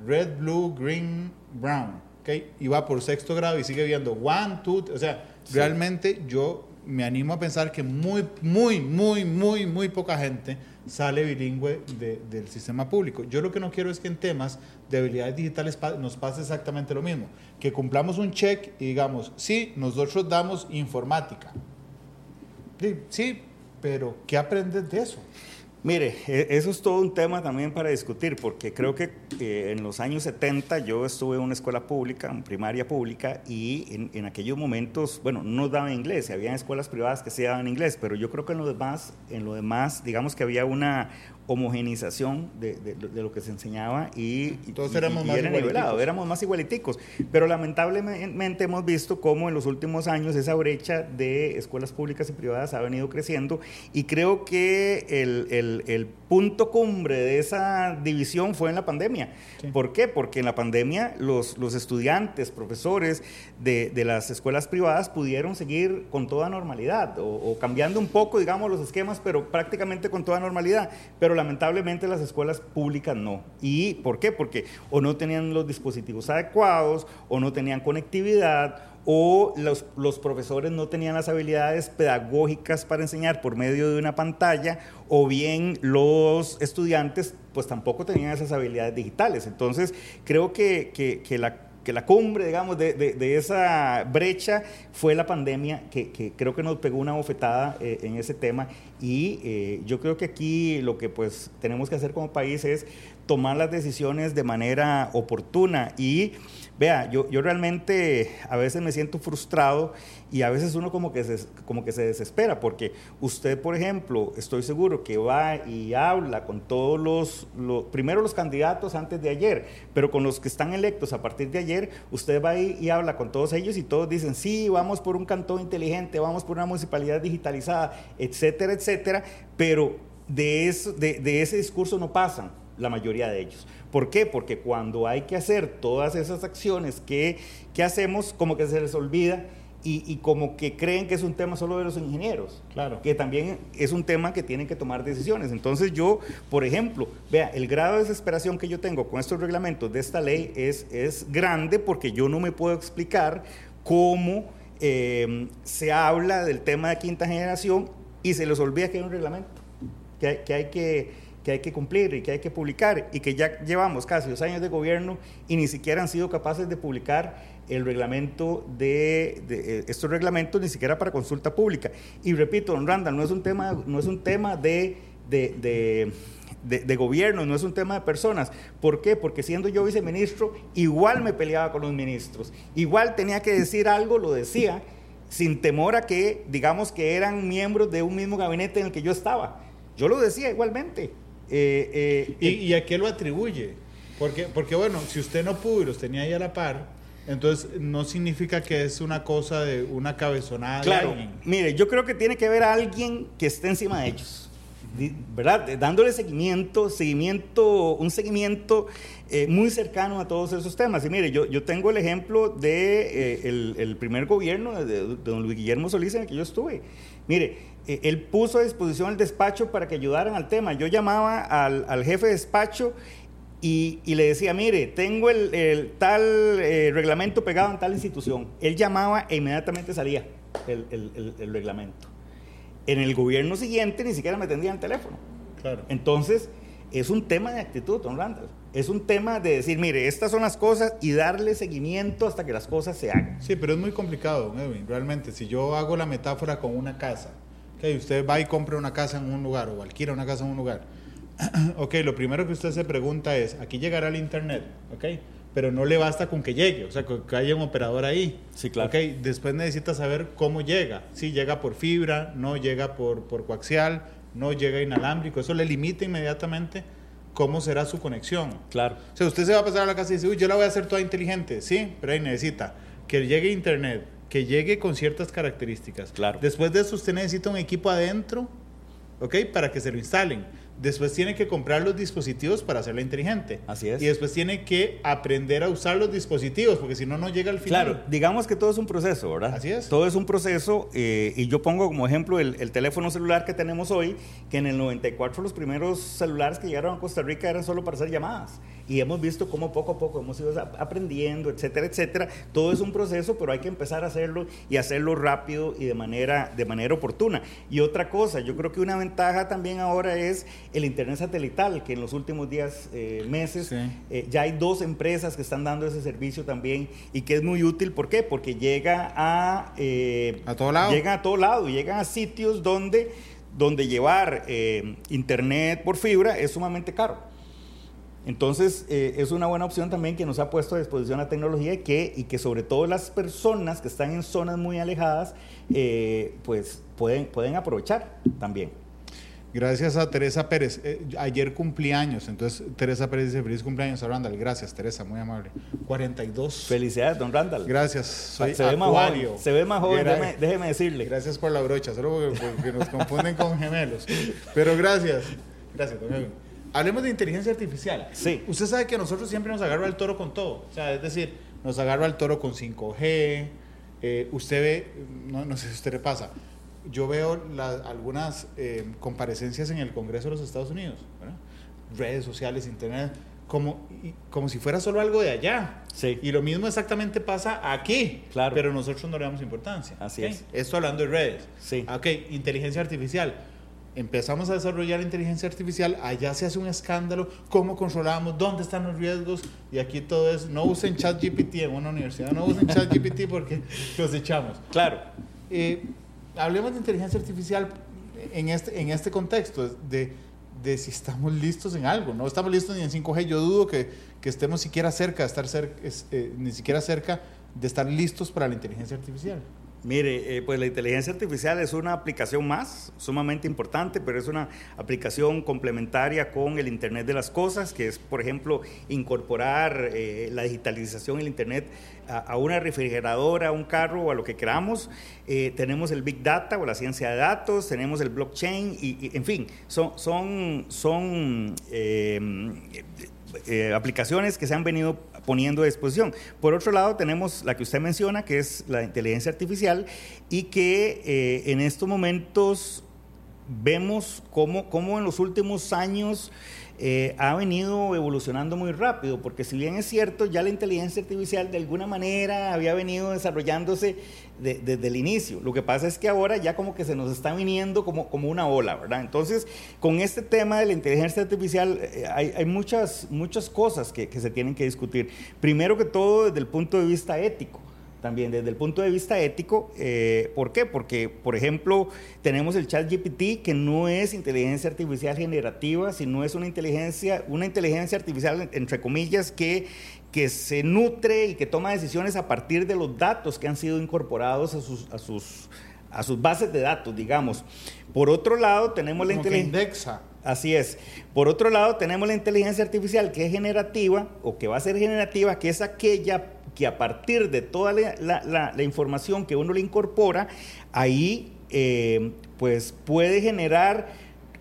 red, blue, green, brown, ¿okay? y va por sexto grado y sigue viendo 1, 2, o sea, realmente yo me animo a pensar que muy, muy, muy, muy, muy poca gente sale bilingüe del sistema público. Yo lo que no quiero es que en temas de habilidades digitales nos pase exactamente lo mismo, que cumplamos un check y digamos, sí, nosotros damos informática. Sí, pero ¿qué aprendes de eso? Mire, e, eso es todo un tema también para discutir, porque creo que eh, en los años 70 yo estuve en una escuela pública, en primaria pública, y en, en, aquellos momentos, bueno, no daban inglés, había escuelas privadas que sí daban inglés, pero yo creo que en lo demás, en lo demás, digamos que había una, homogenización de, de, lo que se enseñaba y, Todos éramos, más era nivelado, éramos más igualiticos. Pero lamentablemente hemos visto cómo en los últimos años esa brecha de escuelas públicas y privadas ha venido creciendo y creo que el, el, el punto cumbre de esa división fue en la pandemia. ¿Por qué? Porque en la pandemia los, los estudiantes, profesores de, de, las escuelas privadas pudieron seguir con toda normalidad o, o cambiando un poco, digamos, los esquemas, pero prácticamente con toda normalidad. Pero lamentablemente las escuelas públicas no. ¿Y por qué? Porque o no tenían los dispositivos adecuados, o no tenían conectividad, o los, los, profesores no tenían las habilidades pedagógicas para enseñar por medio de una pantalla, o bien los estudiantes pues tampoco tenían esas habilidades digitales. Entonces, creo que, que, la que la cumbre, digamos, de, de, esa brecha fue la pandemia, que, que, creo que nos pegó una bofetada eh, en ese tema. Y eh, yo creo que aquí lo que pues tenemos que hacer como país es tomar las decisiones de manera oportuna y Vea, yo, yo realmente a veces me siento frustrado y a veces uno como que, se, como que se desespera, porque usted, por ejemplo, estoy seguro que va y habla con todos los, primero los candidatos antes de ayer, pero con los que están electos a partir de ayer, usted va y, habla con todos ellos y todos dicen, sí, vamos por un cantón inteligente, vamos por una municipalidad digitalizada, etcétera, etcétera, pero de, eso, de ese discurso no pasan la mayoría de ellos. ¿Por qué? Porque cuando hay que hacer todas esas acciones que, que hacemos, como que se les olvida y, como que creen que es un tema solo de los ingenieros. Claro. Que también es un tema que tienen que tomar decisiones. Entonces yo, por ejemplo, vea, el grado de desesperación que yo tengo con estos reglamentos de esta ley es, es grande porque yo no me puedo explicar cómo eh, se habla del tema de quinta generación y se les olvida que hay un reglamento, que que hay que que hay que cumplir y que hay que publicar y que ya llevamos casi dos años de gobierno y ni siquiera han sido capaces de publicar el reglamento de, eh, estos reglamentos ni siquiera para consulta pública. Y repito, don Randall, no es un tema, no es un tema de, de, de gobierno, no es un tema de personas. ¿Por qué? Porque siendo yo viceministro, igual me peleaba con los ministros, igual tenía que decir algo, lo decía, sin temor a que, digamos, que eran miembros de un mismo gabinete en el que yo estaba. Yo lo decía igualmente. Eh, eh, ¿Y, a qué lo atribuye? Porque, porque, bueno, si usted no pudo y los tenía ahí a la par, entonces no significa que es una cosa de una cabezonada. Claro, mire, yo creo que tiene que haber alguien que esté encima de ellos. ¿verdad? Dándole seguimiento, seguimiento, un seguimiento eh, muy cercano a todos esos temas. Y mire, yo, yo tengo el ejemplo de el, primer gobierno de, de, don Luis Guillermo Solís en el que yo estuve. Mire, eh, él puso a disposición el despacho para que ayudaran al tema. Yo llamaba al, jefe de despacho y, le decía, mire, tengo el, tal eh, reglamento pegado en tal institución. Él llamaba e inmediatamente salía el, reglamento. En el gobierno siguiente ni siquiera me tendían el teléfono. Claro. Entonces, es un tema de actitud, don Randall. Es un tema de decir, mire, estas son las cosas y darle seguimiento hasta que las cosas se hagan. Sí, pero es muy complicado, Edwin. Realmente, si yo hago la metáfora con una casa, que usted va y compra una casa en un lugar o alquila una casa en un lugar. ok, lo primero que usted se pregunta es, aquí llegará el internet, ok, pero no le basta con que llegue, o sea, que haya un operador ahí. Sí, claro. Ok, después necesita saber cómo llega. Si llega por fibra, no llega por, por coaxial, no llega inalámbrico. Eso le limita inmediatamente cómo será su conexión. Claro. O sea, usted se va a pasar a la casa y dice, uy, yo la voy a hacer toda inteligente. Sí, pero ahí necesita que llegue internet, que llegue con ciertas características. Claro. Después de eso usted necesita un equipo adentro, ¿ok? Para que se lo instalen. Después tiene que comprar los dispositivos para hacerla inteligente. Así es. Y después tiene que aprender a usar los dispositivos, porque si no, no llega al final. Claro, digamos que todo es un proceso, ¿verdad? Así es. Todo es un proceso, eh, y yo pongo como ejemplo el, el, teléfono celular que tenemos hoy, que en el 94 los primeros celulares que llegaron a Costa Rica eran solo para hacer llamadas y hemos visto cómo poco a poco hemos ido aprendiendo, etcétera, etcétera. Todo es un proceso, pero hay que empezar a hacerlo y hacerlo rápido y de manera, de manera oportuna. Y otra cosa, yo creo que una ventaja también ahora es el Internet satelital, que en los últimos días, eh, meses, eh, ya hay dos empresas que están dando ese servicio también y que es muy útil. ¿Por qué? Porque llega a... Eh, a todo lado. Llegan a todo lado y llegan a sitios donde, donde llevar Internet por fibra es sumamente caro. Entonces, eh, es una buena opción también que nos ha puesto a disposición la tecnología y que, y que sobre todo las personas que están en zonas muy alejadas, eh, pues pueden, pueden aprovechar también. Gracias a Teresa Pérez. Eh, ayer cumpleaños, entonces Teresa Pérez dice feliz cumpleaños a Randall. Gracias, Teresa, muy amable. 42. Felicidades, don Randall. Gracias, soy se ve más joven, se ve más joven, déjeme, decirle. Gracias por la brocha, solo porque, nos confunden con gemelos. Pero gracias. Gracias, don Hablemos de inteligencia artificial. Sí. Usted sabe que nosotros siempre nos agarra el toro con todo. O sea, es decir, nos agarra el toro con 5G. Eh, usted ve, no, sé si usted le pasa, yo veo algunas eh, comparecencias en el Congreso de los Estados Unidos, redes sociales, internet, como, como si fuera solo algo de allá. Sí. Y lo mismo exactamente pasa aquí. Claro. Pero nosotros no le damos importancia. Así es. Esto hablando de redes. Sí. Ok, inteligencia artificial empezamos a desarrollar inteligencia artificial, allá se hace un escándalo, cómo controlamos, dónde están los riesgos, y aquí todo es, no usen ChatGPT en una universidad, no usen ChatGPT porque los echamos. Claro. Eh, hablemos de inteligencia artificial en este, en este contexto, de, de, si estamos listos en algo, no estamos listos ni en 5G, yo dudo que, que estemos siquiera cerca de estar cerca, eh, ni siquiera cerca de estar listos para la inteligencia artificial. Mire, eh, pues la inteligencia artificial es una aplicación más, sumamente importante, pero es una aplicación complementaria con el Internet de las Cosas, que es, por ejemplo, incorporar eh, la digitalización del Internet a, una refrigeradora, a un carro o a lo que queramos. Eh, tenemos el Big Data o la ciencia de datos, tenemos el blockchain, y, en fin, son, son, son aplicaciones que se han venido poniendo a disposición. Por otro lado, tenemos la que usted menciona, que es la inteligencia artificial, y que eh, en estos momentos vemos cómo, cómo en los últimos años eh, ha venido evolucionando muy rápido, porque si bien es cierto, ya la inteligencia artificial de alguna manera había venido desarrollándose desde el inicio. Lo que pasa es que ahora ya como que se nos está viniendo como, como una ola, ¿verdad? Entonces, con este tema de la inteligencia artificial eh, hay, hay, muchas, muchas cosas que, que se tienen que discutir. Primero que todo, desde el punto de vista ético también desde el punto de vista ético. Eh, ¿Por qué? Porque, por ejemplo, tenemos el chat GPT que no es inteligencia artificial generativa, sino es una inteligencia, una inteligencia artificial, entre comillas, que, que se nutre y que toma decisiones a partir de los datos que han sido incorporados a sus, a sus, a sus bases de datos, digamos. Por otro lado, tenemos la inteligencia... Así es. Por otro lado, tenemos la inteligencia artificial que es generativa o que va a ser generativa, que es aquella que a partir de toda la, información que uno le incorpora, ahí eh, pues puede generar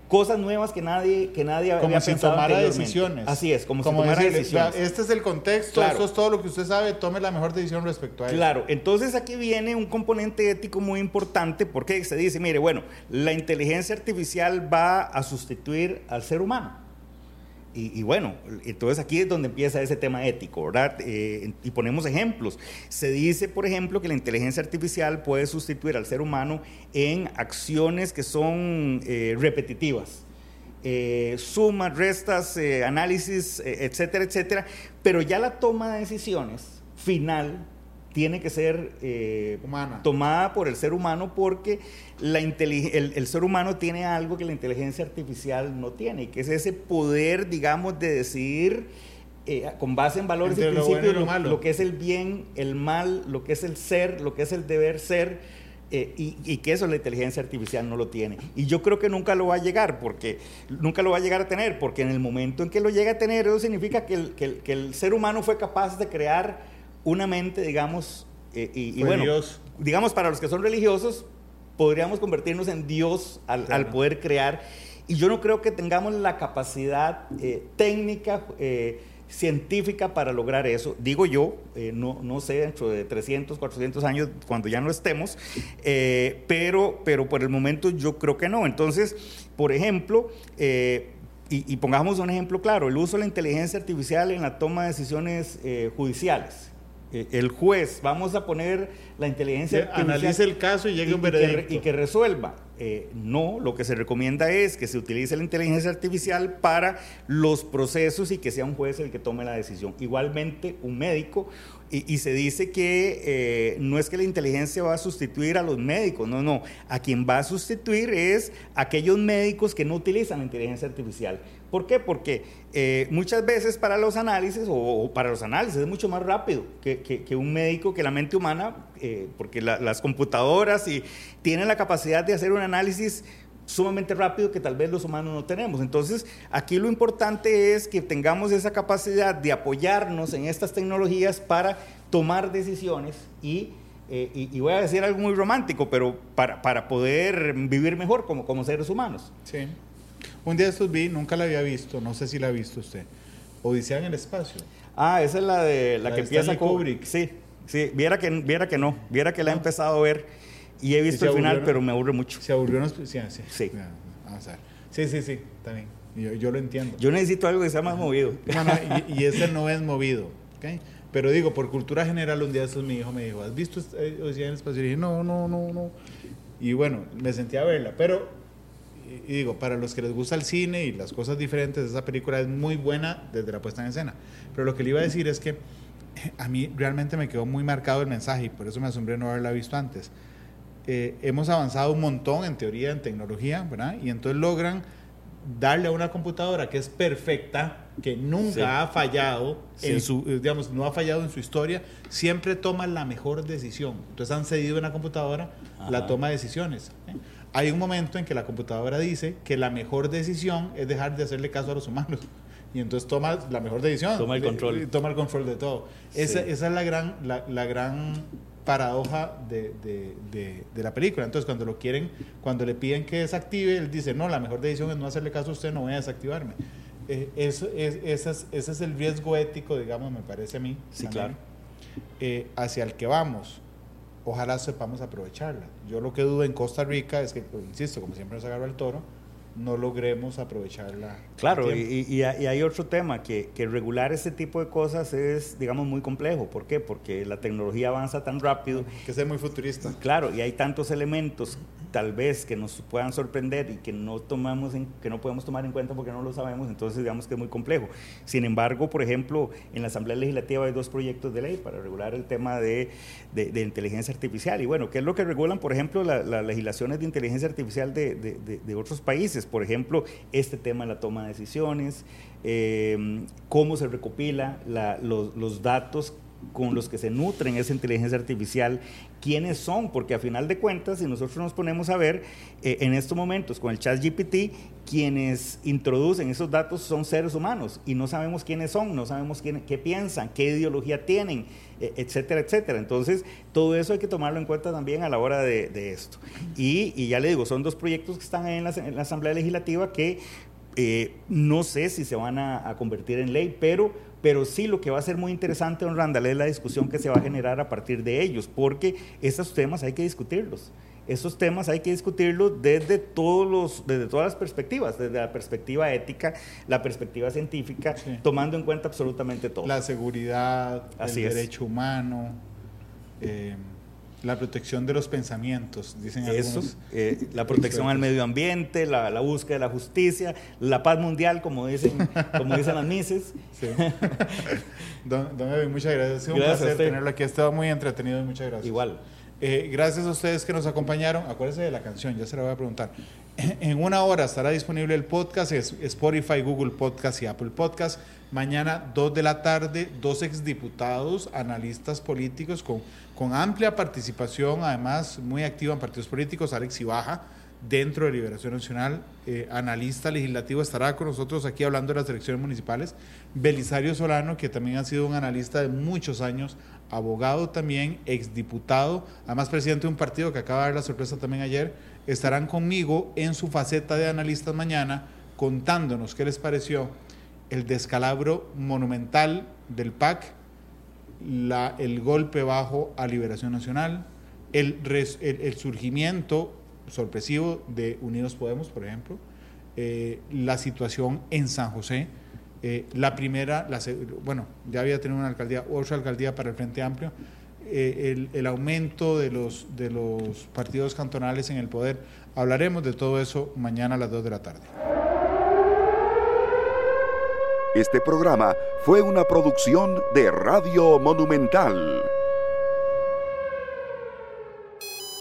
cosas nuevas que nadie que nadie como había si tomara decisiones. Así es como, si tomara decisiones. Este es el contexto esto es todo lo que usted sabe tome la mejor decisión respecto a eso claro entonces aquí viene un componente ético muy importante porque se dice mire bueno la inteligencia artificial va a sustituir al ser humano y, bueno, entonces aquí es donde empieza ese tema ético, ¿verdad? Eh, y ponemos ejemplos. Se dice, por ejemplo, que la inteligencia artificial puede sustituir al ser humano en acciones que son eh, repetitivas. Eh, sumas, restas, análisis, etcétera, etcétera, pero ya la toma de decisiones final tiene que ser eh, tomada por el ser humano porque la el, el, ser humano tiene algo que la inteligencia artificial no tiene, y que es ese poder, digamos, de decidir eh, con base en valores y principios lo, lo, que es el bien, el mal, lo que es el ser, lo que es el deber ser. Eh, y, y, que eso la inteligencia artificial no lo tiene. Y yo creo que nunca lo va a llegar, porque nunca lo va a llegar a tener, porque en el momento en que lo llegue a tener, eso significa que el, que que el ser humano fue capaz de crear una mente, digamos, eh, y, bueno, digamos, para los que son religiosos, podríamos convertirnos en Dios al, poder crear. Y yo no creo que tengamos la capacidad eh, técnica, eh, científica para lograr eso. Digo yo, no, no sé, dentro de 300, 400 años, cuando ya no estemos, pero, pero por el momento yo creo que no. Entonces, por ejemplo, y, y, pongamos un ejemplo claro, el uso de la inteligencia artificial en la toma de decisiones judiciales. Eh, el juez, vamos a poner la inteligencia analice el caso y llegue a un veredicto. y que resuelva. Eh, no, lo que se recomienda es que se utilice la inteligencia artificial para los procesos y que sea un juez el que tome la decisión. Igualmente, un médico, y, se dice que eh, no es que la inteligencia va a sustituir a los médicos, no, no, a quien va a sustituir es aquellos médicos que no utilizan la inteligencia artificial. ¿Por qué? Porque eh, muchas veces para los análisis, o, para los análisis es mucho más rápido que, un médico, que la mente humana, porque las computadoras y tienen la capacidad de hacer un análisis sumamente rápido que tal vez los humanos no tenemos. Entonces, aquí lo importante es que tengamos esa capacidad de apoyarnos en estas tecnologías para tomar decisiones y, eh, voy a decir algo muy romántico, pero para, para poder vivir mejor como, como seres humanos. Sí. Un día estos vi, nunca la había visto, no sé si la ha visto usted. Odisea en el espacio. Ah, esa es la de la, que empieza Kubrick. Sí, sí, viera que, viera que no, viera que la he empezado a ver y he visto el final, pero me aburre mucho. ¿Se aburrió? Sí, sí. sí. Vamos a ver. Sí, sí, sí, también. Yo, yo, lo entiendo. Yo necesito algo que sea más movido. No, no, y, ese no es movido. ¿okay? Pero digo, por cultura general, un día eso mi hijo me dijo, ¿has visto Odisea en el espacio? Y dije, no, no, no, no. Y bueno, me sentí a verla. Pero, y, digo, para los que les gusta el cine y las cosas diferentes, esa película es muy buena desde la puesta en escena. Pero lo que le iba a decir es que a mí realmente me quedó muy marcado el mensaje y por eso me asombré no haberla visto antes eh, hemos avanzado un montón en teoría, en tecnología, ¿verdad? Y entonces logran darle a una computadora que es perfecta, que nunca ha fallado, en su, eh, digamos, no ha fallado en su historia, siempre toma la mejor decisión. Entonces han cedido en la computadora la toma de decisiones. ¿eh? Hay un momento en que la computadora dice que la mejor decisión es dejar de hacerle caso a los humanos. Y entonces toma la mejor decisión. Toma el control. Toma el control de todo. Esa, esa es la gran, la, la gran paradoja de, de, de, la película. Entonces, cuando lo quieren, cuando le piden que desactive, él dice, no, la mejor decisión es no hacerle caso a usted, no voy a desactivarme. Eh, eso es, ese, es, ese es el riesgo ético, digamos, me parece a mí. Sí, claro. Eh, hacia el que vamos. Ojalá sepamos aprovecharla. Yo lo que dudo en Costa Rica es que, pues, insisto, como siempre nos agarra el toro, no logremos aprovecharla. Claro, y, y, hay otro tema, que, que, regular ese tipo de cosas es, digamos, muy complejo. ¿Por qué? Porque la tecnología avanza tan rápido. Que es muy futurista. Claro, y hay tantos elementos tal vez que nos puedan sorprender y que no, tomamos que no podemos tomar en cuenta porque no lo sabemos, entonces digamos que es muy complejo. Sin embargo, por ejemplo, en la Asamblea Legislativa hay dos proyectos de ley para regular el tema de, de, inteligencia artificial. Y bueno, ¿qué es lo que regulan, por ejemplo, las legislaciones de inteligencia artificial de, de otros países? por ejemplo, este tema de la toma de decisiones, eh, cómo se recopila los, los datos con los que se nutren esa inteligencia artificial, quiénes son, porque a final de cuentas, si nosotros nos ponemos a ver eh, en estos momentos con el chat GPT, quienes introducen esos datos son seres humanos y no sabemos quiénes son, no sabemos quién, qué piensan, qué ideología tienen, e, etcétera, etcétera. Entonces, todo eso hay que tomarlo en cuenta también a la hora de, esto. Y, ya le digo, son dos proyectos que están en la, en la Asamblea Legislativa que eh, no sé si se van a, convertir en ley, pero, pero sí lo que va a ser muy interesante, don Randall, es la discusión que se va a generar a partir de ellos, porque esos temas hay que discutirlos. Esos temas hay que discutirlos desde, todos los, desde todas las perspectivas, desde la perspectiva ética, la perspectiva científica, tomando en cuenta absolutamente todo. La seguridad, el derecho humano. Eh, la protección de los pensamientos, dicen Eso, eh, la protección al medio ambiente, la, búsqueda de la justicia, la paz mundial, como dicen, como dicen las mises. don, don muchas gracias. un placer tenerlo aquí. Ha estado muy entretenido y muchas gracias. Igual. Eh, gracias a ustedes que nos acompañaron. Acuérdense de la canción, ya se la voy a preguntar. En una hora estará disponible el podcast, Spotify, Google Podcast y Apple Podcast. Mañana, 2 de la tarde, dos exdiputados, analistas políticos con, con amplia participación, además muy activa en partidos políticos, Alex Ibaja, dentro de Liberación Nacional, eh, analista legislativo, estará con nosotros aquí hablando de las elecciones municipales. Belisario Solano, que también ha sido un analista de muchos años, abogado también, exdiputado, además presidente de un partido que acaba de dar la sorpresa también ayer, estarán conmigo en su faceta de analistas mañana contándonos qué les pareció el descalabro monumental del PAC, la, el golpe bajo a Liberación Nacional, el, el, surgimiento sorpresivo de Unidos Podemos, por ejemplo, eh, la situación en San José, eh, la primera, la, bueno, ya había tenido una alcaldía, otra alcaldía para el Frente Amplio, eh, el, el, aumento de los, de los partidos cantonales en el poder. Hablaremos de todo eso mañana a las 2 de la tarde. Este programa fue una producción de Radio Monumental.